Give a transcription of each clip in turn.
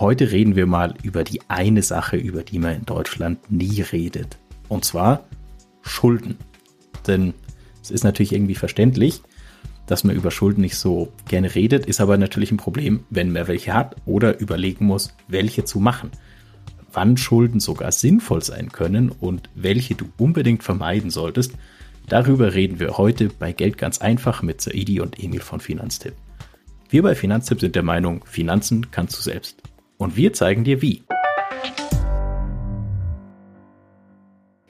Heute reden wir mal über die eine Sache, über die man in Deutschland nie redet. Und zwar Schulden. Denn es ist natürlich irgendwie verständlich, dass man über Schulden nicht so gerne redet, ist aber natürlich ein Problem, wenn man welche hat oder überlegen muss, welche zu machen. Wann Schulden sogar sinnvoll sein können und welche du unbedingt vermeiden solltest, darüber reden wir heute bei Geld ganz einfach mit Saidi und Emil von Finanztipp. Wir bei Finanztipp sind der Meinung, Finanzen kannst du selbst. Und wir zeigen dir wie.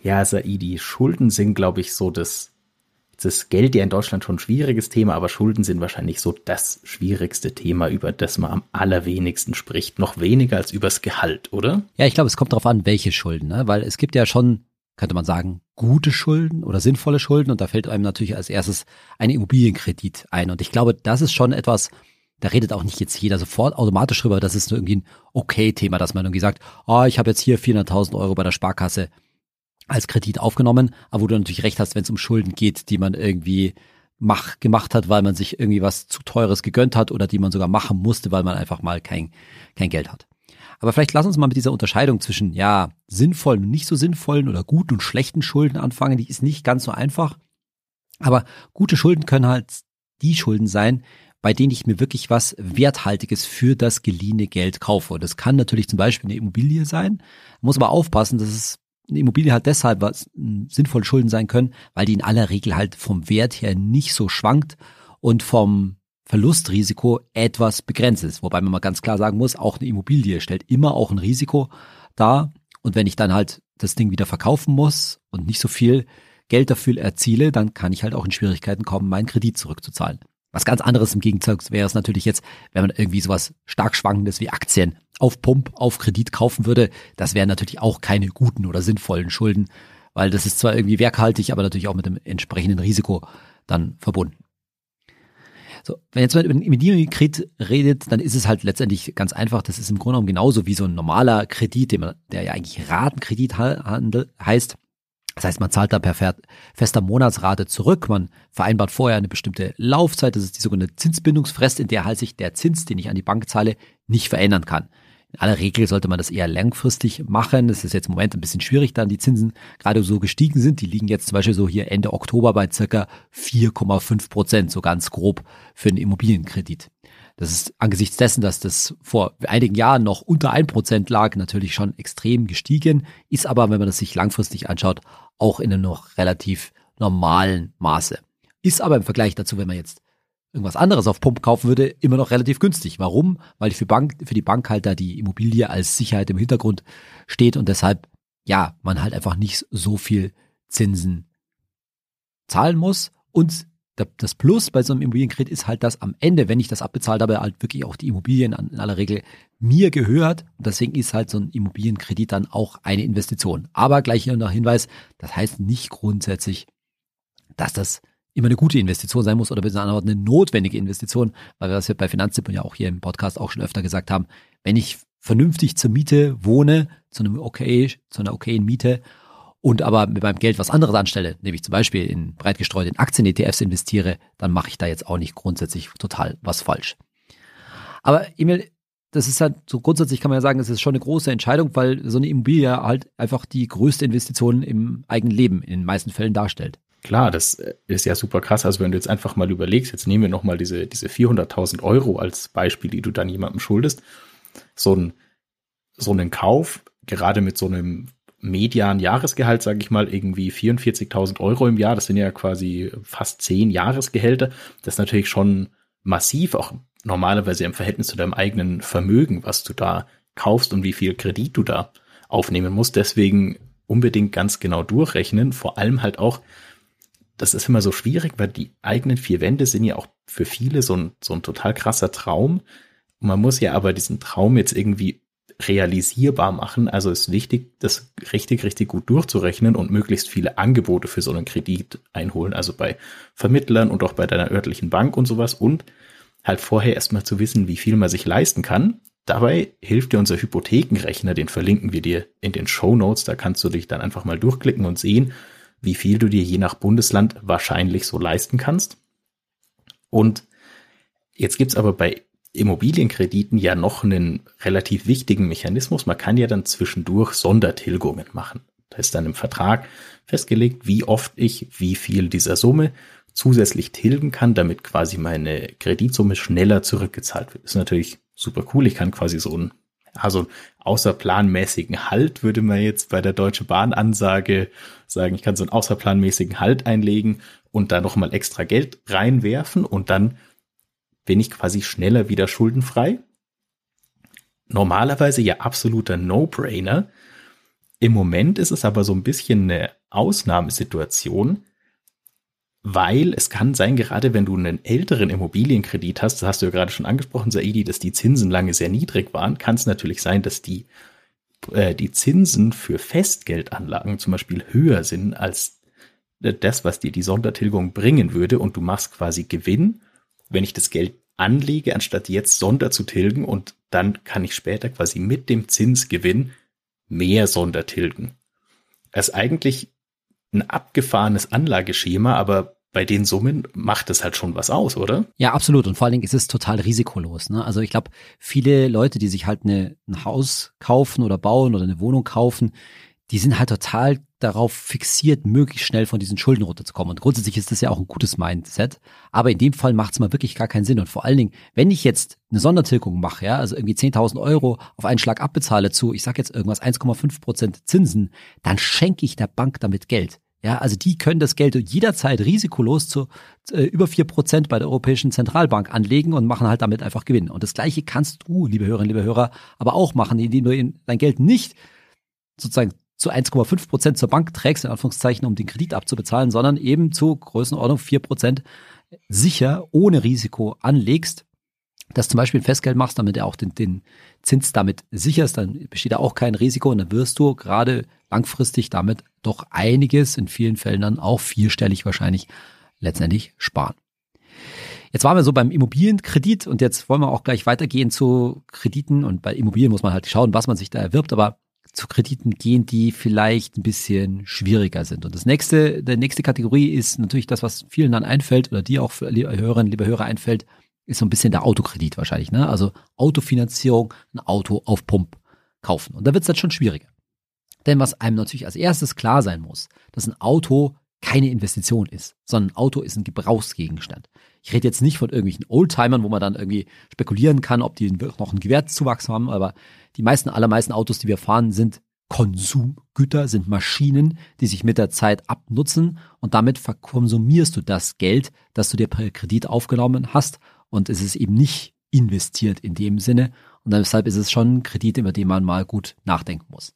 Ja, Saidi, Schulden sind, glaube ich, so das, das Geld ja in Deutschland schon ein schwieriges Thema, aber Schulden sind wahrscheinlich so das schwierigste Thema, über das man am allerwenigsten spricht. Noch weniger als übers Gehalt, oder? Ja, ich glaube, es kommt darauf an, welche Schulden, ne? weil es gibt ja schon, könnte man sagen, gute Schulden oder sinnvolle Schulden und da fällt einem natürlich als erstes ein Immobilienkredit ein. Und ich glaube, das ist schon etwas, da redet auch nicht jetzt jeder sofort automatisch drüber, das ist nur irgendwie ein okay-Thema, dass man irgendwie sagt, oh, ich habe jetzt hier 400.000 Euro bei der Sparkasse als Kredit aufgenommen, aber wo du natürlich recht hast, wenn es um Schulden geht, die man irgendwie mach, gemacht hat, weil man sich irgendwie was zu teures gegönnt hat oder die man sogar machen musste, weil man einfach mal kein, kein Geld hat. Aber vielleicht lass uns mal mit dieser Unterscheidung zwischen, ja, sinnvollen und nicht so sinnvollen oder guten und schlechten Schulden anfangen. Die ist nicht ganz so einfach. Aber gute Schulden können halt die Schulden sein, bei denen ich mir wirklich was Werthaltiges für das geliehene Geld kaufe. Und das kann natürlich zum Beispiel eine Immobilie sein. Muss aber aufpassen, dass es eine Immobilie halt deshalb was sinnvolle Schulden sein können, weil die in aller Regel halt vom Wert her nicht so schwankt und vom Verlustrisiko etwas begrenzt ist. Wobei man mal ganz klar sagen muss, auch eine Immobilie stellt immer auch ein Risiko dar. Und wenn ich dann halt das Ding wieder verkaufen muss und nicht so viel Geld dafür erziele, dann kann ich halt auch in Schwierigkeiten kommen, meinen Kredit zurückzuzahlen. Was ganz anderes im Gegensatz wäre es natürlich jetzt, wenn man irgendwie sowas stark schwankendes wie Aktien auf Pump, auf Kredit kaufen würde. Das wären natürlich auch keine guten oder sinnvollen Schulden, weil das ist zwar irgendwie werkhaltig, aber natürlich auch mit dem entsprechenden Risiko dann verbunden. So, wenn jetzt mal über den Immobilienkredit redet, dann ist es halt letztendlich ganz einfach. Das ist im Grunde genommen genauso wie so ein normaler Kredit, der ja eigentlich Ratenkredit heißt. Das heißt, man zahlt da per fester Monatsrate zurück. Man vereinbart vorher eine bestimmte Laufzeit. Das ist die sogenannte Zinsbindungsfrist, in der halt sich der Zins, den ich an die Bank zahle, nicht verändern kann. In aller Regel sollte man das eher langfristig machen. Es ist jetzt im Moment ein bisschen schwierig, da die Zinsen gerade so gestiegen sind. Die liegen jetzt zum Beispiel so hier Ende Oktober bei circa 4,5 Prozent, so ganz grob für einen Immobilienkredit. Das ist angesichts dessen, dass das vor einigen Jahren noch unter ein Prozent lag, natürlich schon extrem gestiegen, ist aber, wenn man das sich langfristig anschaut, auch in einem noch relativ normalen Maße. Ist aber im Vergleich dazu, wenn man jetzt irgendwas anderes auf Pump kaufen würde, immer noch relativ günstig. Warum? Weil für, Bank, für die Bankhalter die Immobilie als Sicherheit im Hintergrund steht und deshalb, ja, man halt einfach nicht so viel Zinsen zahlen muss und das Plus bei so einem Immobilienkredit ist halt, dass am Ende, wenn ich das abbezahlt habe, halt wirklich auch die Immobilien in aller Regel mir gehört. Und deswegen ist halt so ein Immobilienkredit dann auch eine Investition. Aber gleich hier noch Hinweis, das heißt nicht grundsätzlich, dass das immer eine gute Investition sein muss oder bis eine notwendige Investition, weil wir das ja bei Finanztipp und ja auch hier im Podcast auch schon öfter gesagt haben. Wenn ich vernünftig zur Miete wohne, zu einem okay, zu einer okayen Miete und aber mit meinem Geld was anderes anstelle, nämlich zum Beispiel in breit gestreut in Aktien-ETFs investiere, dann mache ich da jetzt auch nicht grundsätzlich total was falsch. Aber Emil, das ist halt so grundsätzlich kann man ja sagen, es ist schon eine große Entscheidung, weil so eine Immobilie halt einfach die größte Investition im eigenen Leben in den meisten Fällen darstellt. Klar, das äh, ist ja super krass. Also wenn du jetzt einfach mal überlegst, jetzt nehmen wir nochmal diese, diese 400.000 Euro als Beispiel, die du dann jemandem schuldest. So ein, so einen Kauf, gerade mit so einem median Jahresgehalt, sage ich mal, irgendwie 44.000 Euro im Jahr. Das sind ja quasi fast zehn Jahresgehälter. Das ist natürlich schon massiv, auch normalerweise im Verhältnis zu deinem eigenen Vermögen, was du da kaufst und wie viel Kredit du da aufnehmen musst. Deswegen unbedingt ganz genau durchrechnen. Vor allem halt auch, das ist immer so schwierig, weil die eigenen vier Wände sind ja auch für viele so ein, so ein total krasser Traum. man muss ja aber diesen Traum jetzt irgendwie realisierbar machen. Also ist wichtig, das richtig, richtig gut durchzurechnen und möglichst viele Angebote für so einen Kredit einholen. Also bei Vermittlern und auch bei deiner örtlichen Bank und sowas und halt vorher erstmal zu wissen, wie viel man sich leisten kann. Dabei hilft dir unser Hypothekenrechner, den verlinken wir dir in den Show Notes. Da kannst du dich dann einfach mal durchklicken und sehen, wie viel du dir je nach Bundesland wahrscheinlich so leisten kannst. Und jetzt gibt's aber bei Immobilienkrediten ja noch einen relativ wichtigen Mechanismus. Man kann ja dann zwischendurch Sondertilgungen machen. Da ist dann im Vertrag festgelegt, wie oft ich wie viel dieser Summe zusätzlich tilgen kann, damit quasi meine Kreditsumme schneller zurückgezahlt wird. ist natürlich super cool. Ich kann quasi so ein also außerplanmäßigen Halt würde man jetzt bei der Deutsche Bahn Ansage sagen, ich kann so einen außerplanmäßigen Halt einlegen und da nochmal extra Geld reinwerfen und dann bin ich quasi schneller wieder schuldenfrei. Normalerweise ja absoluter No-Brainer. Im Moment ist es aber so ein bisschen eine Ausnahmesituation, weil es kann sein, gerade wenn du einen älteren Immobilienkredit hast, das hast du ja gerade schon angesprochen, Saidi, dass die Zinsen lange sehr niedrig waren, kann es natürlich sein, dass die, äh, die Zinsen für Festgeldanlagen zum Beispiel höher sind als das, was dir die Sondertilgung bringen würde und du machst quasi Gewinn, wenn ich das Geld anlege, anstatt jetzt Sonder zu tilgen und dann kann ich später quasi mit dem Zinsgewinn mehr Sonder tilgen. Das ist eigentlich ein abgefahrenes Anlageschema, aber bei den Summen macht es halt schon was aus, oder? Ja, absolut. Und vor allen Dingen ist es total risikolos. Ne? Also ich glaube, viele Leute, die sich halt eine, ein Haus kaufen oder bauen oder eine Wohnung kaufen, die sind halt total darauf fixiert, möglichst schnell von diesen Schulden runterzukommen. Und grundsätzlich ist das ja auch ein gutes Mindset. Aber in dem Fall macht es mal wirklich gar keinen Sinn. Und vor allen Dingen, wenn ich jetzt eine Sondertilgung mache, ja, also irgendwie 10.000 Euro auf einen Schlag abbezahle zu, ich sag jetzt irgendwas 1,5 Prozent Zinsen, dann schenke ich der Bank damit Geld. Ja, also die können das Geld jederzeit risikolos zu äh, über vier Prozent bei der Europäischen Zentralbank anlegen und machen halt damit einfach Gewinn. Und das Gleiche kannst du, liebe Hörerinnen, liebe Hörer, aber auch machen, indem du dein Geld nicht sozusagen zu 1,5 Prozent zur Bank trägst, in Anführungszeichen, um den Kredit abzubezahlen, sondern eben zu Größenordnung vier Prozent sicher, ohne Risiko anlegst dass zum Beispiel ein Festgeld machst, damit du auch den, den Zins damit sicherst, dann besteht da auch kein Risiko und dann wirst du gerade langfristig damit doch einiges, in vielen Fällen dann auch vierstellig wahrscheinlich letztendlich sparen. Jetzt waren wir so beim Immobilienkredit und jetzt wollen wir auch gleich weitergehen zu Krediten und bei Immobilien muss man halt schauen, was man sich da erwirbt, aber zu Krediten gehen, die vielleicht ein bisschen schwieriger sind. Und das nächste, der nächste Kategorie ist natürlich das, was vielen dann einfällt oder die auch für Hörerinnen, liebe Hörer einfällt, ist so ein bisschen der Autokredit wahrscheinlich, ne? Also Autofinanzierung, ein Auto auf Pump kaufen. Und da wird es dann schon schwieriger. Denn was einem natürlich als erstes klar sein muss, dass ein Auto keine Investition ist, sondern ein Auto ist ein Gebrauchsgegenstand. Ich rede jetzt nicht von irgendwelchen Oldtimern, wo man dann irgendwie spekulieren kann, ob die noch einen Gewertszuwachs haben, aber die meisten, allermeisten Autos, die wir fahren, sind Konsumgüter, sind Maschinen, die sich mit der Zeit abnutzen und damit verkonsumierst du das Geld, das du dir per Kredit aufgenommen hast und es ist eben nicht investiert in dem Sinne und deshalb ist es schon ein Kredit, über den man mal gut nachdenken muss.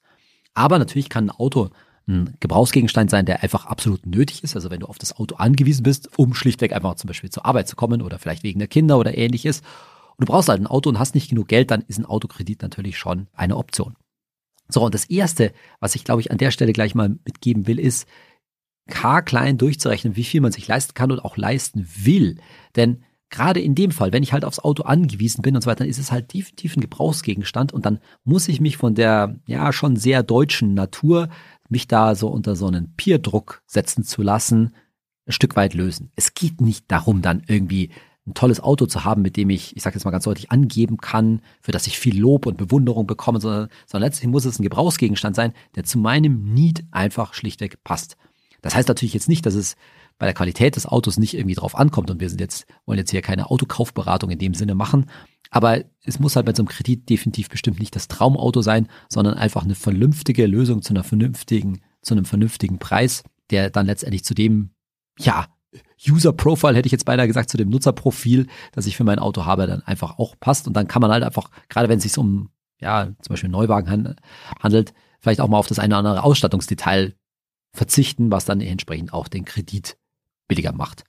Aber natürlich kann ein Auto ein Gebrauchsgegenstand sein, der einfach absolut nötig ist. Also wenn du auf das Auto angewiesen bist, um schlichtweg einfach zum Beispiel zur Arbeit zu kommen oder vielleicht wegen der Kinder oder ähnliches. Und du brauchst halt ein Auto und hast nicht genug Geld, dann ist ein Autokredit natürlich schon eine Option. So, und das erste, was ich glaube ich an der Stelle gleich mal mitgeben will, ist, K klein durchzurechnen, wie viel man sich leisten kann und auch leisten will. Denn gerade in dem Fall, wenn ich halt aufs Auto angewiesen bin und so weiter, dann ist es halt definitiv ein Gebrauchsgegenstand und dann muss ich mich von der ja schon sehr deutschen Natur, mich da so unter so einen Peerdruck setzen zu lassen, ein Stück weit lösen. Es geht nicht darum, dann irgendwie ein tolles Auto zu haben, mit dem ich, ich sage jetzt mal ganz deutlich, angeben kann, für das ich viel Lob und Bewunderung bekomme, sondern, sondern letztlich muss es ein Gebrauchsgegenstand sein, der zu meinem Need einfach schlichtweg passt. Das heißt natürlich jetzt nicht, dass es bei der Qualität des Autos nicht irgendwie drauf ankommt und wir sind jetzt, wollen jetzt hier keine Autokaufberatung in dem Sinne machen. Aber es muss halt bei so einem Kredit definitiv bestimmt nicht das Traumauto sein, sondern einfach eine vernünftige Lösung zu einer vernünftigen, zu einem vernünftigen Preis, der dann letztendlich zu dem, ja, User Profile hätte ich jetzt beinahe gesagt, zu dem Nutzerprofil, das ich für mein Auto habe, dann einfach auch passt. Und dann kann man halt einfach, gerade wenn es sich um, ja, zum Beispiel Neuwagen handelt, vielleicht auch mal auf das eine oder andere Ausstattungsdetail verzichten, was dann entsprechend auch den Kredit billiger macht.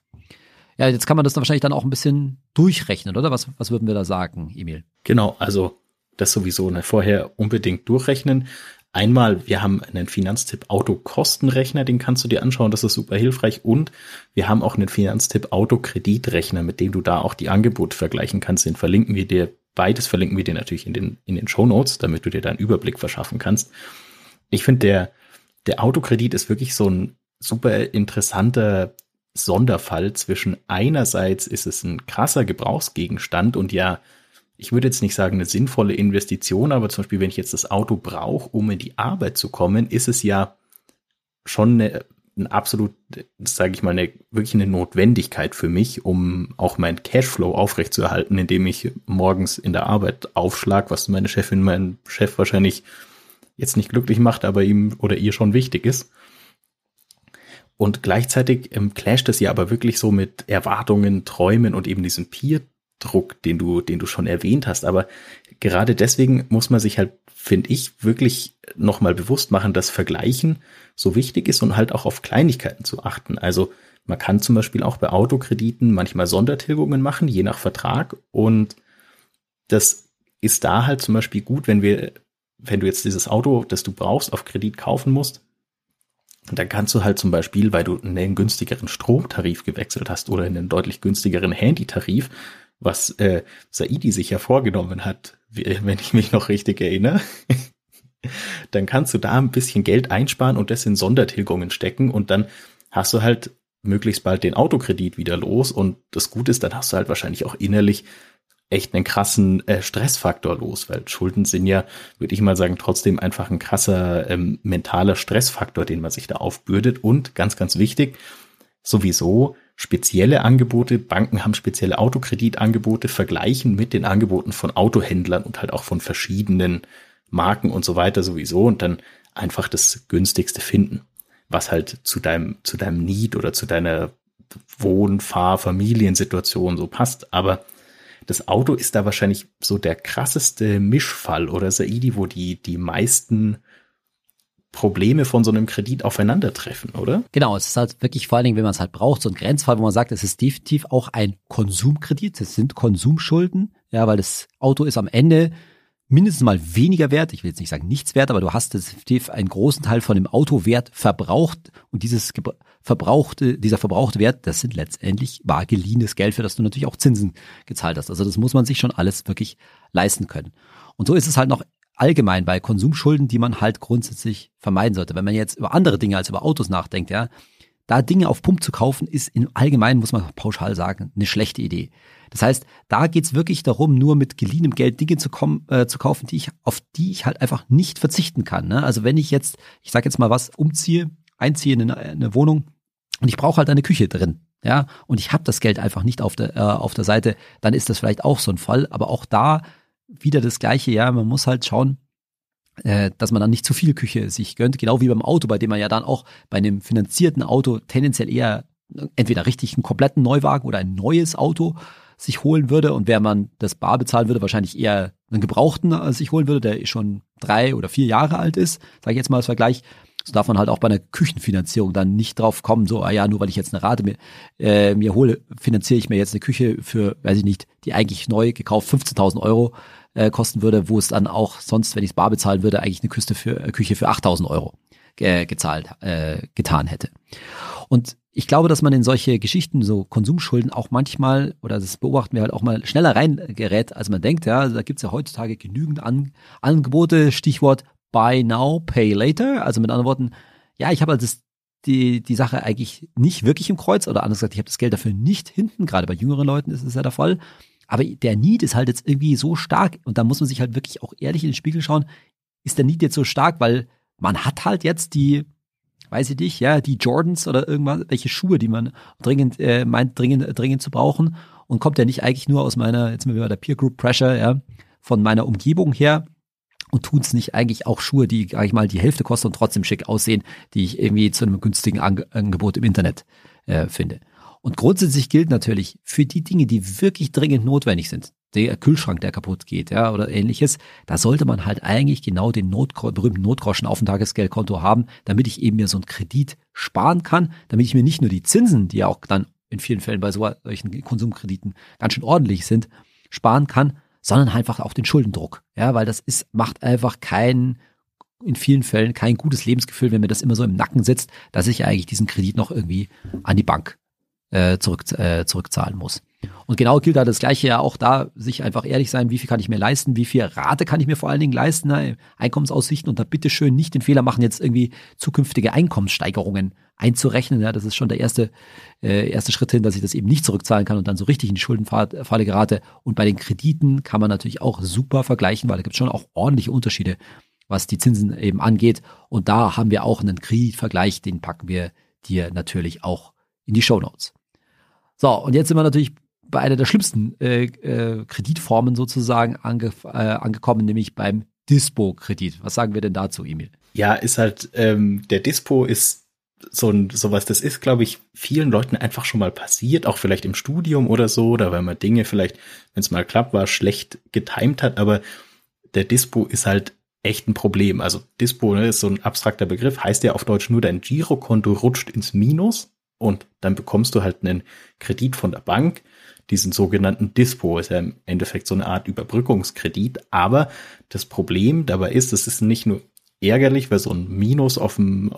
Ja, jetzt kann man das dann wahrscheinlich dann auch ein bisschen durchrechnen, oder? Was, was würden wir da sagen, Emil? Genau, also das sowieso ne, vorher unbedingt durchrechnen. Einmal, wir haben einen Finanztipp Autokostenrechner, den kannst du dir anschauen, das ist super hilfreich. Und wir haben auch einen Finanztipp Autokreditrechner, mit dem du da auch die Angebote vergleichen kannst. Den verlinken wir dir, beides verlinken wir dir natürlich in den, in den Show Notes, damit du dir da einen Überblick verschaffen kannst. Ich finde, der, der Autokredit ist wirklich so ein super interessanter Sonderfall zwischen einerseits ist es ein krasser Gebrauchsgegenstand und ja ich würde jetzt nicht sagen eine sinnvolle Investition, aber zum Beispiel, wenn ich jetzt das Auto brauche, um in die Arbeit zu kommen, ist es ja schon eine, ein absolut, sage ich mal, eine, wirklich eine Notwendigkeit für mich, um auch mein Cashflow aufrechtzuerhalten, indem ich morgens in der Arbeit aufschlag, was meine Chefin, mein Chef wahrscheinlich jetzt nicht glücklich macht, aber ihm oder ihr schon wichtig ist. Und gleichzeitig ähm, clasht es ja aber wirklich so mit Erwartungen, Träumen und eben diesem Peer-Druck, den du, den du schon erwähnt hast. Aber gerade deswegen muss man sich halt, finde ich, wirklich nochmal bewusst machen, dass Vergleichen so wichtig ist und halt auch auf Kleinigkeiten zu achten. Also man kann zum Beispiel auch bei Autokrediten manchmal Sondertilgungen machen, je nach Vertrag. Und das ist da halt zum Beispiel gut, wenn wir, wenn du jetzt dieses Auto, das du brauchst, auf Kredit kaufen musst, dann kannst du halt zum Beispiel, weil du einen günstigeren Stromtarif gewechselt hast oder in einen deutlich günstigeren Handytarif, was äh, Saidi sich ja vorgenommen hat, wenn ich mich noch richtig erinnere, dann kannst du da ein bisschen Geld einsparen und das in Sondertilgungen stecken und dann hast du halt möglichst bald den Autokredit wieder los und das Gute ist, dann hast du halt wahrscheinlich auch innerlich echt einen krassen äh, Stressfaktor los, weil Schulden sind ja, würde ich mal sagen, trotzdem einfach ein krasser ähm, mentaler Stressfaktor, den man sich da aufbürdet und ganz, ganz wichtig, sowieso spezielle Angebote, Banken haben spezielle Autokreditangebote, vergleichen mit den Angeboten von Autohändlern und halt auch von verschiedenen Marken und so weiter sowieso und dann einfach das günstigste finden, was halt zu deinem, zu deinem Need oder zu deiner Wohn-, Fahr-, Familiensituation so passt. Aber das Auto ist da wahrscheinlich so der krasseste Mischfall oder Saidi, wo die, die meisten Probleme von so einem Kredit aufeinandertreffen, oder? Genau, es ist halt wirklich vor allen Dingen, wenn man es halt braucht, so ein Grenzfall, wo man sagt, es ist definitiv auch ein Konsumkredit, es sind Konsumschulden, ja, weil das Auto ist am Ende mindestens mal weniger wert. Ich will jetzt nicht sagen nichts wert, aber du hast definitiv einen großen Teil von dem Autowert verbraucht und dieses verbrauchte, dieser verbrauchte Wert, das sind letztendlich bar geliehenes Geld, für das du natürlich auch Zinsen gezahlt hast. Also das muss man sich schon alles wirklich leisten können. Und so ist es halt noch allgemein bei Konsumschulden, die man halt grundsätzlich vermeiden sollte. Wenn man jetzt über andere Dinge als über Autos nachdenkt, ja, da Dinge auf Pump zu kaufen, ist im Allgemeinen, muss man pauschal sagen, eine schlechte Idee. Das heißt, da geht's wirklich darum, nur mit geliehenem Geld Dinge zu, kommen, äh, zu kaufen, die ich, auf die ich halt einfach nicht verzichten kann. Ne? Also wenn ich jetzt, ich sage jetzt mal was, umziehe, einziehe in eine, eine Wohnung und ich brauche halt eine Küche drin, ja, und ich habe das Geld einfach nicht auf der, äh, auf der Seite, dann ist das vielleicht auch so ein Fall. Aber auch da wieder das Gleiche, ja, man muss halt schauen, dass man dann nicht zu viel Küche sich gönnt, genau wie beim Auto, bei dem man ja dann auch bei einem finanzierten Auto tendenziell eher entweder richtig einen kompletten Neuwagen oder ein neues Auto sich holen würde. Und wer man das bar bezahlen würde, wahrscheinlich eher einen gebrauchten äh, sich holen würde, der schon drei oder vier Jahre alt ist, sage ich jetzt mal als Vergleich, so darf man halt auch bei einer Küchenfinanzierung dann nicht drauf kommen, so, ah ja, nur weil ich jetzt eine Rate mir, äh, mir hole, finanziere ich mir jetzt eine Küche für, weiß ich nicht, die eigentlich neu gekauft 15.000 Euro äh, kosten würde, wo es dann auch sonst, wenn ich es bar bezahlen würde, eigentlich eine Küste für, äh, Küche für 8.000 Euro äh, gezahlt, äh, getan hätte. Und ich glaube, dass man in solche Geschichten, so Konsumschulden auch manchmal, oder das beobachten wir halt auch mal, schneller reingerät, als man denkt. Ja, da gibt's ja heutzutage genügend An Angebote, Stichwort Buy Now, Pay Later. Also mit anderen Worten, ja, ich habe halt das, die, die Sache eigentlich nicht wirklich im Kreuz, oder anders gesagt, ich habe das Geld dafür nicht hinten. Gerade bei jüngeren Leuten ist es ja der Fall. Aber der Need ist halt jetzt irgendwie so stark, und da muss man sich halt wirklich auch ehrlich in den Spiegel schauen, ist der Need jetzt so stark, weil man hat halt jetzt die weiß ich nicht, ja, die Jordans oder irgendwas, welche Schuhe, die man dringend äh, meint, dringend, dringend zu brauchen und kommt ja nicht eigentlich nur aus meiner, jetzt mal wieder der Peer Group Pressure, ja, von meiner Umgebung her und tun es nicht eigentlich auch Schuhe, die, sag ich mal, die Hälfte kosten und trotzdem schick aussehen, die ich irgendwie zu einem günstigen Angebot im Internet äh, finde. Und grundsätzlich gilt natürlich für die Dinge, die wirklich dringend notwendig sind, der Kühlschrank, der kaputt geht, ja, oder ähnliches, da sollte man halt eigentlich genau den Not, berühmten Notgroschen auf dem Tagesgeldkonto haben, damit ich eben mir so einen Kredit sparen kann, damit ich mir nicht nur die Zinsen, die ja auch dann in vielen Fällen bei so, solchen Konsumkrediten ganz schön ordentlich sind, sparen kann, sondern einfach auch den Schuldendruck, ja, weil das ist, macht einfach kein, in vielen Fällen kein gutes Lebensgefühl, wenn mir das immer so im Nacken sitzt, dass ich eigentlich diesen Kredit noch irgendwie an die Bank äh, zurück, äh, zurückzahlen muss. Und genau gilt da das Gleiche ja auch da, sich einfach ehrlich sein, wie viel kann ich mir leisten, wie viel Rate kann ich mir vor allen Dingen leisten, ne? Einkommensaussichten und da bitteschön nicht den Fehler machen, jetzt irgendwie zukünftige Einkommenssteigerungen einzurechnen. Ja, das ist schon der erste, äh, erste Schritt hin, dass ich das eben nicht zurückzahlen kann und dann so richtig in die Schuldenfalle gerate. Und bei den Krediten kann man natürlich auch super vergleichen, weil da gibt es schon auch ordentliche Unterschiede, was die Zinsen eben angeht. Und da haben wir auch einen Kreditvergleich, den packen wir dir natürlich auch in die Show Notes. So, und jetzt sind wir natürlich bei einer der schlimmsten äh, äh, Kreditformen sozusagen ange, äh, angekommen, nämlich beim Dispo-Kredit. Was sagen wir denn dazu, Emil? Ja, ist halt, ähm, der Dispo ist so ein, sowas, das ist, glaube ich, vielen Leuten einfach schon mal passiert, auch vielleicht im Studium oder so, oder weil man Dinge vielleicht, wenn es mal klappt war, schlecht getimt hat, aber der Dispo ist halt echt ein Problem. Also Dispo ne, ist so ein abstrakter Begriff, heißt ja auf Deutsch nur, dein Girokonto rutscht ins Minus und dann bekommst du halt einen Kredit von der Bank diesen sogenannten Dispo, ist ja im Endeffekt so eine Art Überbrückungskredit. Aber das Problem dabei ist, es ist nicht nur ärgerlich, weil so ein Minus auf dem,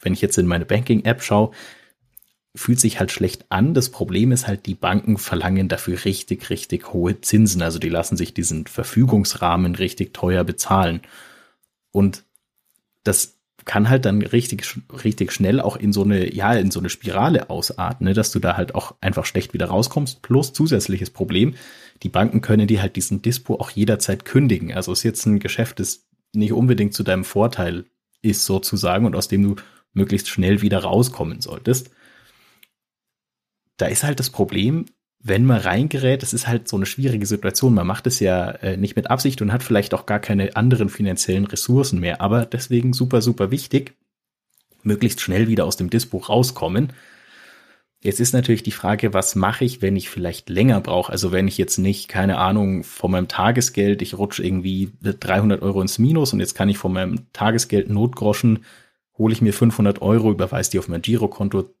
wenn ich jetzt in meine Banking-App schaue, fühlt sich halt schlecht an. Das Problem ist halt, die Banken verlangen dafür richtig, richtig hohe Zinsen. Also die lassen sich diesen Verfügungsrahmen richtig teuer bezahlen. Und das kann halt dann richtig, richtig schnell auch in so eine, ja, in so eine Spirale ausarten, ne, dass du da halt auch einfach schlecht wieder rauskommst. Plus zusätzliches Problem, die Banken können dir halt diesen Dispo auch jederzeit kündigen. Also ist jetzt ein Geschäft, das nicht unbedingt zu deinem Vorteil ist sozusagen und aus dem du möglichst schnell wieder rauskommen solltest. Da ist halt das Problem, wenn man reingerät, das ist halt so eine schwierige Situation. Man macht es ja äh, nicht mit Absicht und hat vielleicht auch gar keine anderen finanziellen Ressourcen mehr. Aber deswegen super, super wichtig, möglichst schnell wieder aus dem Dispo rauskommen. Jetzt ist natürlich die Frage, was mache ich, wenn ich vielleicht länger brauche? Also wenn ich jetzt nicht, keine Ahnung, von meinem Tagesgeld, ich rutsche irgendwie 300 Euro ins Minus und jetzt kann ich von meinem Tagesgeld Notgroschen, hole ich mir 500 Euro, überweise die auf mein Girokonto,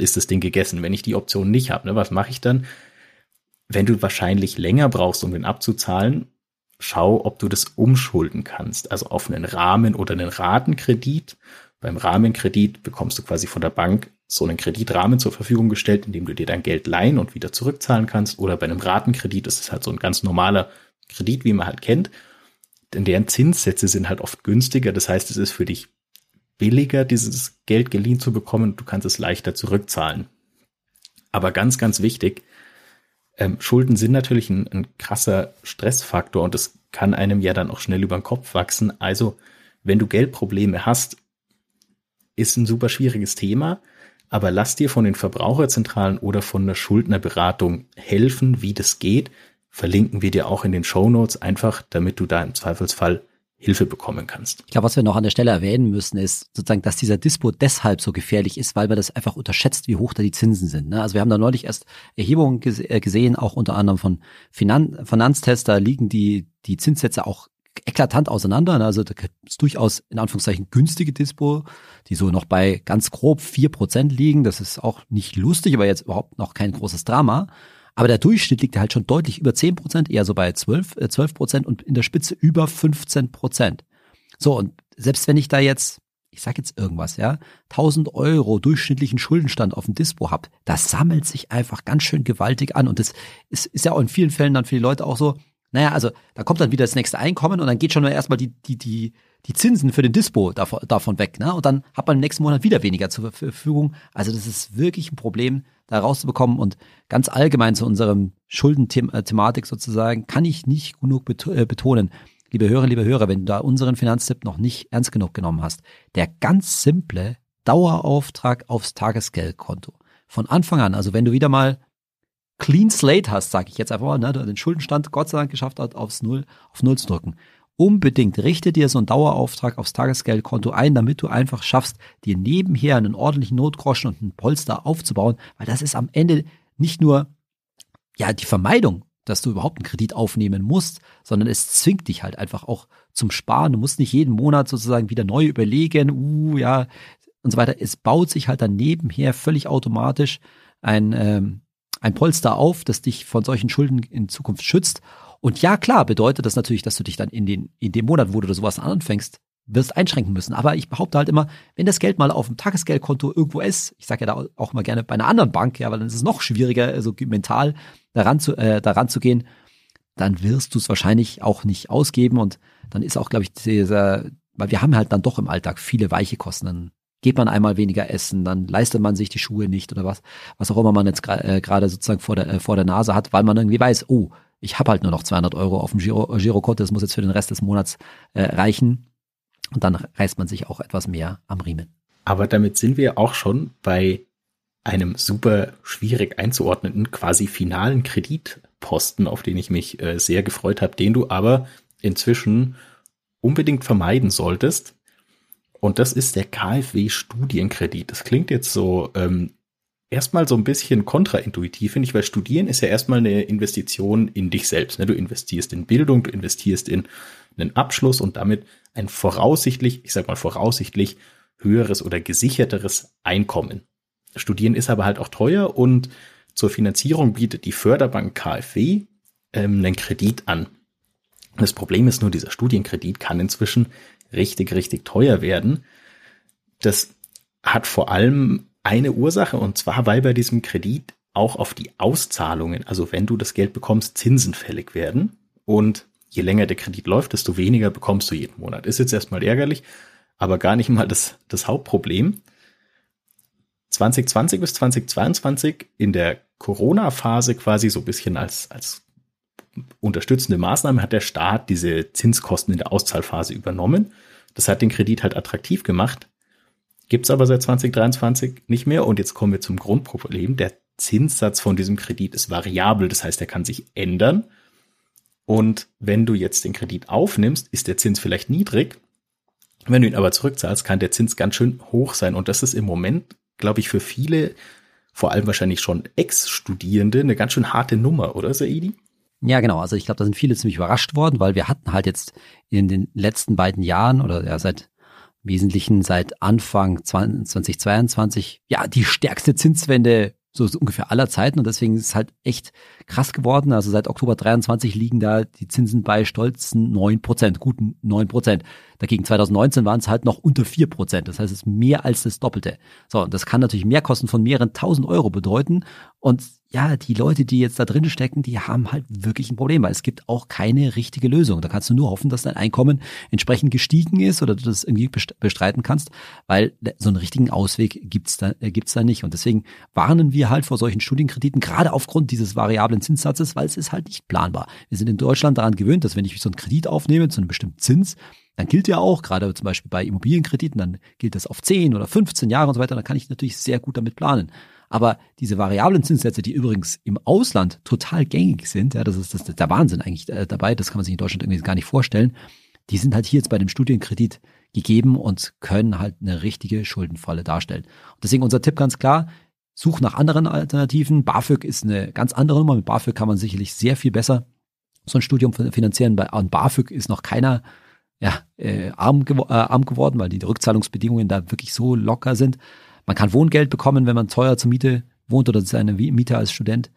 ist das Ding gegessen. Wenn ich die Option nicht habe, ne, was mache ich dann? Wenn du wahrscheinlich länger brauchst, um den abzuzahlen, schau, ob du das umschulden kannst. Also auf einen Rahmen oder einen Ratenkredit. Beim Rahmenkredit bekommst du quasi von der Bank so einen Kreditrahmen zur Verfügung gestellt, in dem du dir dein Geld leihen und wieder zurückzahlen kannst. Oder bei einem Ratenkredit ist es halt so ein ganz normaler Kredit, wie man halt kennt. Denn deren Zinssätze sind halt oft günstiger. Das heißt, es ist für dich billiger, dieses Geld geliehen zu bekommen. Du kannst es leichter zurückzahlen. Aber ganz, ganz wichtig, ähm, Schulden sind natürlich ein, ein krasser Stressfaktor und es kann einem ja dann auch schnell über den Kopf wachsen. Also, wenn du Geldprobleme hast, ist ein super schwieriges Thema, aber lass dir von den Verbraucherzentralen oder von der Schuldnerberatung helfen, wie das geht. Verlinken wir dir auch in den Show Notes einfach, damit du da im Zweifelsfall Hilfe bekommen kannst. Ich glaube, was wir noch an der Stelle erwähnen müssen, ist sozusagen, dass dieser Dispo deshalb so gefährlich ist, weil man das einfach unterschätzt, wie hoch da die Zinsen sind. Ne? Also wir haben da neulich erst Erhebungen äh, gesehen, auch unter anderem von Finan Finanztest, da liegen die, die Zinssätze auch eklatant auseinander. Ne? Also da ist durchaus in Anführungszeichen günstige Dispo, die so noch bei ganz grob vier Prozent liegen. Das ist auch nicht lustig, aber jetzt überhaupt noch kein großes Drama. Aber der Durchschnitt liegt halt schon deutlich über 10 Prozent, eher so bei 12, äh, 12 Prozent und in der Spitze über 15 Prozent. So, und selbst wenn ich da jetzt, ich sag jetzt irgendwas, ja, 1000 Euro durchschnittlichen Schuldenstand auf dem Dispo hab, das sammelt sich einfach ganz schön gewaltig an. Und das ist, ist ja auch in vielen Fällen dann für die Leute auch so, naja, also da kommt dann wieder das nächste Einkommen und dann geht schon mal erstmal die, die, die, die Zinsen für den Dispo davon, davon weg. Ne? Und dann hat man im nächsten Monat wieder weniger zur Verfügung. Also das ist wirklich ein Problem, da rauszubekommen. Und ganz allgemein zu unserem Schuldenthematik sozusagen kann ich nicht genug äh, betonen, liebe Hörer, liebe Hörer, wenn du da unseren Finanztipp noch nicht ernst genug genommen hast, der ganz simple Dauerauftrag aufs Tagesgeldkonto. Von Anfang an, also wenn du wieder mal Clean Slate hast, sage ich jetzt einfach mal, ne, den Schuldenstand Gott sei Dank geschafft hat, aufs Null, auf Null zu drücken unbedingt richte dir so einen Dauerauftrag aufs Tagesgeldkonto ein, damit du einfach schaffst, dir nebenher einen ordentlichen Notgroschen und einen Polster aufzubauen, weil das ist am Ende nicht nur ja die Vermeidung, dass du überhaupt einen Kredit aufnehmen musst, sondern es zwingt dich halt einfach auch zum Sparen. Du musst nicht jeden Monat sozusagen wieder neu überlegen, uh, ja, und so weiter. Es baut sich halt dann nebenher völlig automatisch ein, ähm, ein Polster auf, das dich von solchen Schulden in Zukunft schützt. Und ja, klar, bedeutet das natürlich, dass du dich dann in den, in dem Monat, wo du sowas anfängst, wirst einschränken müssen. Aber ich behaupte halt immer, wenn das Geld mal auf dem Tagesgeldkonto irgendwo ist, ich sage ja da auch mal gerne bei einer anderen Bank, ja, weil dann ist es noch schwieriger, also mental daran zu, äh, daran zu gehen, dann wirst du es wahrscheinlich auch nicht ausgeben und dann ist auch, glaube ich, dieser, weil wir haben halt dann doch im Alltag viele weiche Kosten. Geht man einmal weniger essen, dann leistet man sich die Schuhe nicht oder was, was auch immer man jetzt äh, gerade äh, sozusagen vor der, äh, vor der Nase hat, weil man irgendwie weiß, oh, ich habe halt nur noch 200 Euro auf dem Giro, Girokonto, das muss jetzt für den Rest des Monats äh, reichen. Und dann reißt man sich auch etwas mehr am Riemen. Aber damit sind wir auch schon bei einem super schwierig einzuordnenden, quasi finalen Kreditposten, auf den ich mich äh, sehr gefreut habe, den du aber inzwischen unbedingt vermeiden solltest. Und das ist der KfW-Studienkredit. Das klingt jetzt so ähm, erstmal so ein bisschen kontraintuitiv, finde ich, weil Studieren ist ja erstmal eine Investition in dich selbst. Ne? Du investierst in Bildung, du investierst in einen Abschluss und damit ein voraussichtlich, ich sag mal voraussichtlich, höheres oder gesicherteres Einkommen. Studieren ist aber halt auch teuer und zur Finanzierung bietet die Förderbank KfW ähm, einen Kredit an. Das Problem ist nur, dieser Studienkredit kann inzwischen richtig, richtig teuer werden. Das hat vor allem eine Ursache und zwar, weil bei diesem Kredit auch auf die Auszahlungen, also wenn du das Geld bekommst, Zinsen fällig werden. Und je länger der Kredit läuft, desto weniger bekommst du jeden Monat. Ist jetzt erstmal ärgerlich, aber gar nicht mal das, das Hauptproblem. 2020 bis 2022 in der Corona-Phase quasi so ein bisschen als, als unterstützende Maßnahme hat der Staat diese Zinskosten in der Auszahlphase übernommen. Das hat den Kredit halt attraktiv gemacht. Gibt's aber seit 2023 nicht mehr. Und jetzt kommen wir zum Grundproblem. Der Zinssatz von diesem Kredit ist variabel. Das heißt, er kann sich ändern. Und wenn du jetzt den Kredit aufnimmst, ist der Zins vielleicht niedrig. Wenn du ihn aber zurückzahlst, kann der Zins ganz schön hoch sein. Und das ist im Moment, glaube ich, für viele, vor allem wahrscheinlich schon Ex-Studierende, eine ganz schön harte Nummer, oder Saidi? Ja, genau. Also ich glaube, da sind viele ziemlich überrascht worden, weil wir hatten halt jetzt in den letzten beiden Jahren oder ja seit Wesentlichen seit Anfang 2022 ja die stärkste Zinswende so, ungefähr aller Zeiten und deswegen ist es halt echt krass geworden. Also seit Oktober 23 liegen da die Zinsen bei stolzen neun Prozent, guten neun Prozent. Dagegen 2019 waren es halt noch unter vier Prozent. Das heißt, es ist mehr als das Doppelte. So, und das kann natürlich Mehrkosten von mehreren tausend Euro bedeuten. Und ja, die Leute, die jetzt da drin stecken, die haben halt wirklich ein Problem, weil es gibt auch keine richtige Lösung. Da kannst du nur hoffen, dass dein Einkommen entsprechend gestiegen ist oder du das irgendwie bestreiten kannst, weil so einen richtigen Ausweg gibt's da, äh, gibt's da nicht. Und deswegen warnen wir halt vor solchen Studienkrediten, gerade aufgrund dieses variablen Zinssatzes, weil es ist halt nicht planbar. Wir sind in Deutschland daran gewöhnt, dass wenn ich so einen Kredit aufnehme zu einem bestimmten Zins, dann gilt ja auch, gerade zum Beispiel bei Immobilienkrediten, dann gilt das auf 10 oder 15 Jahre und so weiter, dann kann ich natürlich sehr gut damit planen. Aber diese variablen Zinssätze, die übrigens im Ausland total gängig sind, ja, das ist, das ist der Wahnsinn eigentlich äh, dabei, das kann man sich in Deutschland irgendwie gar nicht vorstellen, die sind halt hier jetzt bei dem Studienkredit gegeben und können halt eine richtige Schuldenfalle darstellen. Und deswegen unser Tipp ganz klar, such nach anderen Alternativen. BAföG ist eine ganz andere Nummer. Mit BAföG kann man sicherlich sehr viel besser so ein Studium finanzieren. Bei an BAföG ist noch keiner ja, äh, arm, gew äh, arm geworden, weil die Rückzahlungsbedingungen da wirklich so locker sind. Man kann Wohngeld bekommen, wenn man teuer zur Miete wohnt oder seine Miete als Student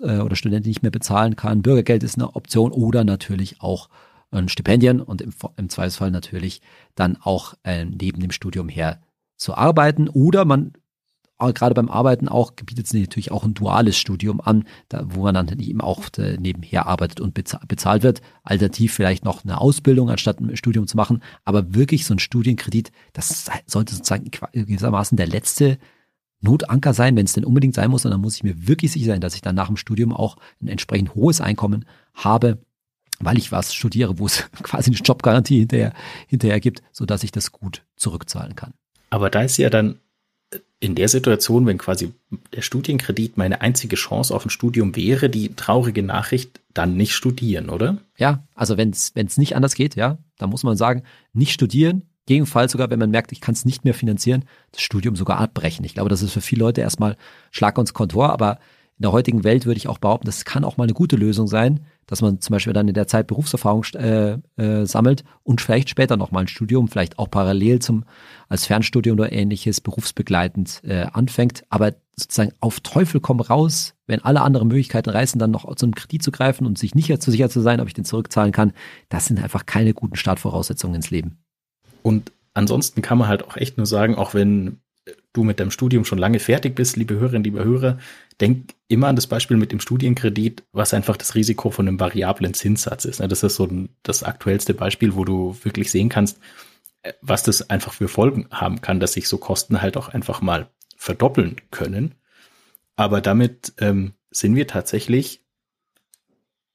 äh, oder Studentin nicht mehr bezahlen kann. Bürgergeld ist eine Option oder natürlich auch äh, Stipendien und im, im Zweifelsfall natürlich dann auch äh, neben dem Studium her zu arbeiten oder man gerade beim Arbeiten auch bietet es natürlich auch ein duales Studium an, da, wo man dann eben auch äh, nebenher arbeitet und bezahlt wird. Alternativ vielleicht noch eine Ausbildung anstatt ein Studium zu machen. Aber wirklich so ein Studienkredit, das sollte sozusagen gewissermaßen der letzte Notanker sein, wenn es denn unbedingt sein muss. Und dann muss ich mir wirklich sicher sein, dass ich dann nach dem Studium auch ein entsprechend hohes Einkommen habe, weil ich was studiere, wo es quasi eine Jobgarantie hinterher, hinterher gibt, sodass ich das gut zurückzahlen kann. Aber da ist ja dann in der Situation, wenn quasi der Studienkredit meine einzige Chance auf ein Studium wäre, die traurige Nachricht, dann nicht studieren, oder? Ja, also wenn es nicht anders geht, ja, dann muss man sagen, nicht studieren, gegenfalls sogar, wenn man merkt, ich kann es nicht mehr finanzieren, das Studium sogar abbrechen. Ich glaube, das ist für viele Leute erstmal Schlag ins Kontor, aber in der heutigen Welt würde ich auch behaupten, das kann auch mal eine gute Lösung sein, dass man zum Beispiel dann in der Zeit Berufserfahrung äh, äh, sammelt und vielleicht später nochmal ein Studium, vielleicht auch parallel zum als Fernstudium oder ähnliches berufsbegleitend äh, anfängt, aber sozusagen auf Teufel komm raus, wenn alle anderen Möglichkeiten reißen, dann noch zu einem Kredit zu greifen und sich nicht zu sicher zu sein, ob ich den zurückzahlen kann, das sind einfach keine guten Startvoraussetzungen ins Leben. Und ansonsten kann man halt auch echt nur sagen, auch wenn du mit deinem Studium schon lange fertig bist, liebe Hörerinnen, liebe Hörer, denk immer an das Beispiel mit dem Studienkredit, was einfach das Risiko von einem variablen Zinssatz ist. Das ist so das aktuellste Beispiel, wo du wirklich sehen kannst, äh, was das einfach für Folgen haben kann, dass sich so Kosten halt auch einfach mal verdoppeln können. Aber damit ähm, sind wir tatsächlich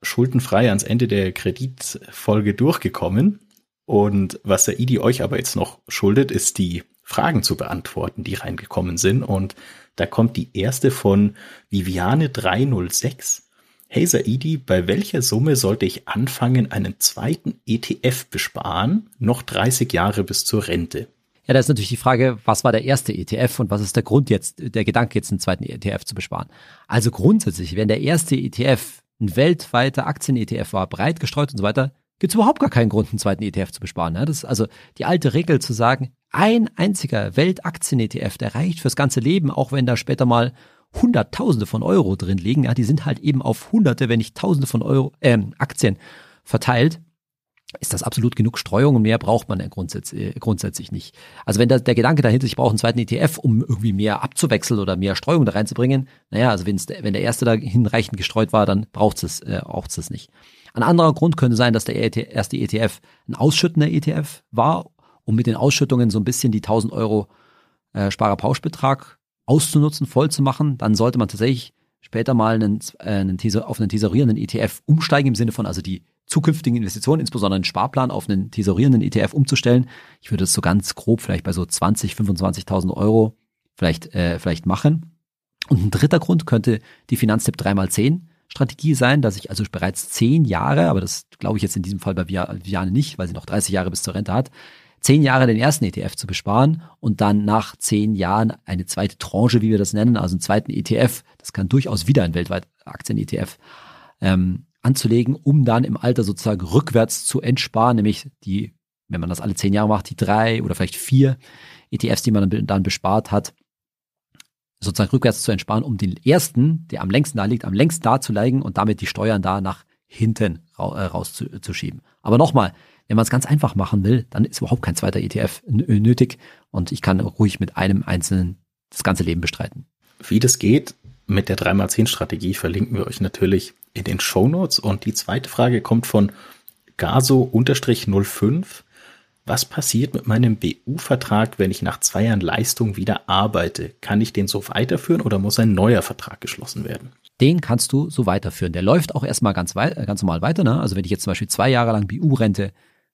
schuldenfrei ans Ende der Kreditfolge durchgekommen. Und was der IDI euch aber jetzt noch schuldet, ist die Fragen zu beantworten, die reingekommen sind. Und da kommt die erste von Viviane 306. Hey Saidi, bei welcher Summe sollte ich anfangen, einen zweiten ETF besparen? Noch 30 Jahre bis zur Rente. Ja, da ist natürlich die Frage, was war der erste ETF und was ist der Grund jetzt, der Gedanke jetzt einen zweiten ETF zu besparen? Also grundsätzlich, wenn der erste ETF ein weltweiter Aktien-ETF war, breit gestreut und so weiter, gibt es überhaupt gar keinen Grund, einen zweiten ETF zu besparen. Das ist also die alte Regel zu sagen, ein einziger Weltaktien-ETF, der reicht fürs ganze Leben, auch wenn da später mal Hunderttausende von Euro drin liegen. Ja, die sind halt eben auf Hunderte, wenn nicht Tausende von Euro, äh, Aktien verteilt. Ist das absolut genug Streuung und mehr braucht man ja grundsätzlich, äh, grundsätzlich nicht. Also wenn da, der Gedanke dahinter, ich brauche einen zweiten ETF, um irgendwie mehr abzuwechseln oder mehr Streuung da reinzubringen, naja, also wenn's, wenn der erste da hinreichend gestreut war, dann braucht es äh, braucht's es nicht. Ein anderer Grund könnte sein, dass der erste ETF ein ausschüttender ETF war, um mit den Ausschüttungen so ein bisschen die 1000 Euro äh, Sparerpauschbetrag auszunutzen, voll zu machen. Dann sollte man tatsächlich später mal einen, äh, einen Teaser, auf einen tesorierenden ETF umsteigen, im Sinne von also die zukünftigen Investitionen, insbesondere einen Sparplan auf einen tesorierenden ETF umzustellen. Ich würde es so ganz grob vielleicht bei so 20, 25.000 Euro vielleicht, äh, vielleicht machen. Und ein dritter Grund könnte die Finanztipp 3x10 Strategie sein, dass ich also bereits zehn Jahre, aber das glaube ich jetzt in diesem Fall bei Viane nicht, weil sie noch 30 Jahre bis zur Rente hat, zehn Jahre den ersten ETF zu besparen und dann nach zehn Jahren eine zweite Tranche, wie wir das nennen, also einen zweiten ETF, das kann durchaus wieder ein weltweit Aktien-ETF, ähm, anzulegen, um dann im Alter sozusagen rückwärts zu entsparen, nämlich die, wenn man das alle zehn Jahre macht, die drei oder vielleicht vier ETFs, die man dann bespart hat, sozusagen rückwärts zu entsparen, um den ersten, der am längsten da liegt, am längsten da zu legen und damit die Steuern da nach hinten äh, rauszuschieben. Aber nochmal, wenn man es ganz einfach machen will, dann ist überhaupt kein zweiter ETF nötig und ich kann ruhig mit einem einzelnen das ganze Leben bestreiten. Wie das geht mit der 3x10-Strategie verlinken wir euch natürlich in den Show Notes. Und die zweite Frage kommt von Gaso-05 was passiert mit meinem BU-Vertrag, wenn ich nach zwei Jahren Leistung wieder arbeite? Kann ich den so weiterführen oder muss ein neuer Vertrag geschlossen werden? Den kannst du so weiterführen. Der läuft auch erstmal ganz, äh, ganz normal weiter. Ne? Also wenn ich jetzt zum Beispiel zwei Jahre lang BU-Rente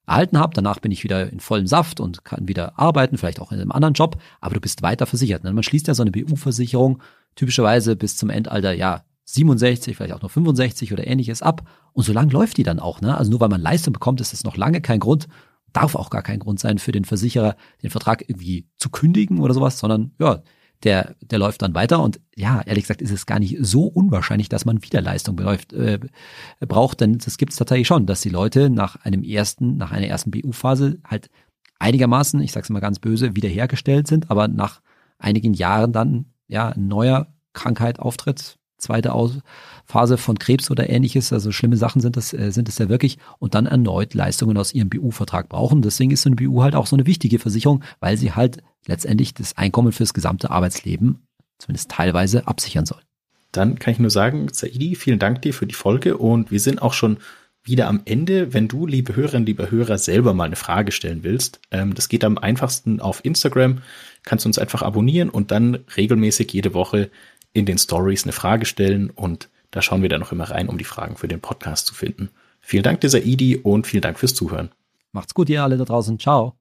erhalten habe, danach bin ich wieder in vollem Saft und kann wieder arbeiten, vielleicht auch in einem anderen Job, aber du bist weiter versichert. Ne? Man schließt ja so eine BU-Versicherung typischerweise bis zum Endalter, ja, 67, vielleicht auch nur 65 oder ähnliches ab. Und so lang läuft die dann auch. Ne? Also nur weil man Leistung bekommt, ist das noch lange kein Grund, darf auch gar kein Grund sein für den Versicherer, den Vertrag irgendwie zu kündigen oder sowas, sondern ja, der, der läuft dann weiter und ja, ehrlich gesagt ist es gar nicht so unwahrscheinlich, dass man wieder Leistung beläuft, äh, braucht, denn das gibt es tatsächlich schon, dass die Leute nach einem ersten, nach einer ersten BU-Phase halt einigermaßen, ich sag's mal ganz böse, wiederhergestellt sind, aber nach einigen Jahren dann ja neuer Krankheit auftritt, zweite Aus Phase von Krebs oder ähnliches, also schlimme Sachen sind das, äh, sind es ja wirklich, und dann erneut Leistungen aus ihrem BU-Vertrag brauchen. Deswegen ist so eine BU halt auch so eine wichtige Versicherung, weil sie halt letztendlich das Einkommen fürs gesamte Arbeitsleben zumindest teilweise absichern soll. Dann kann ich nur sagen, Saidi, vielen Dank dir für die Folge und wir sind auch schon wieder am Ende. Wenn du, liebe Hörerinnen, liebe Hörer, selber mal eine Frage stellen willst, ähm, das geht am einfachsten auf Instagram. Kannst du uns einfach abonnieren und dann regelmäßig jede Woche in den Stories eine Frage stellen und da schauen wir dann noch immer rein, um die Fragen für den Podcast zu finden. Vielen Dank, dieser Idi, und vielen Dank fürs Zuhören. Macht's gut, ihr alle da draußen. Ciao.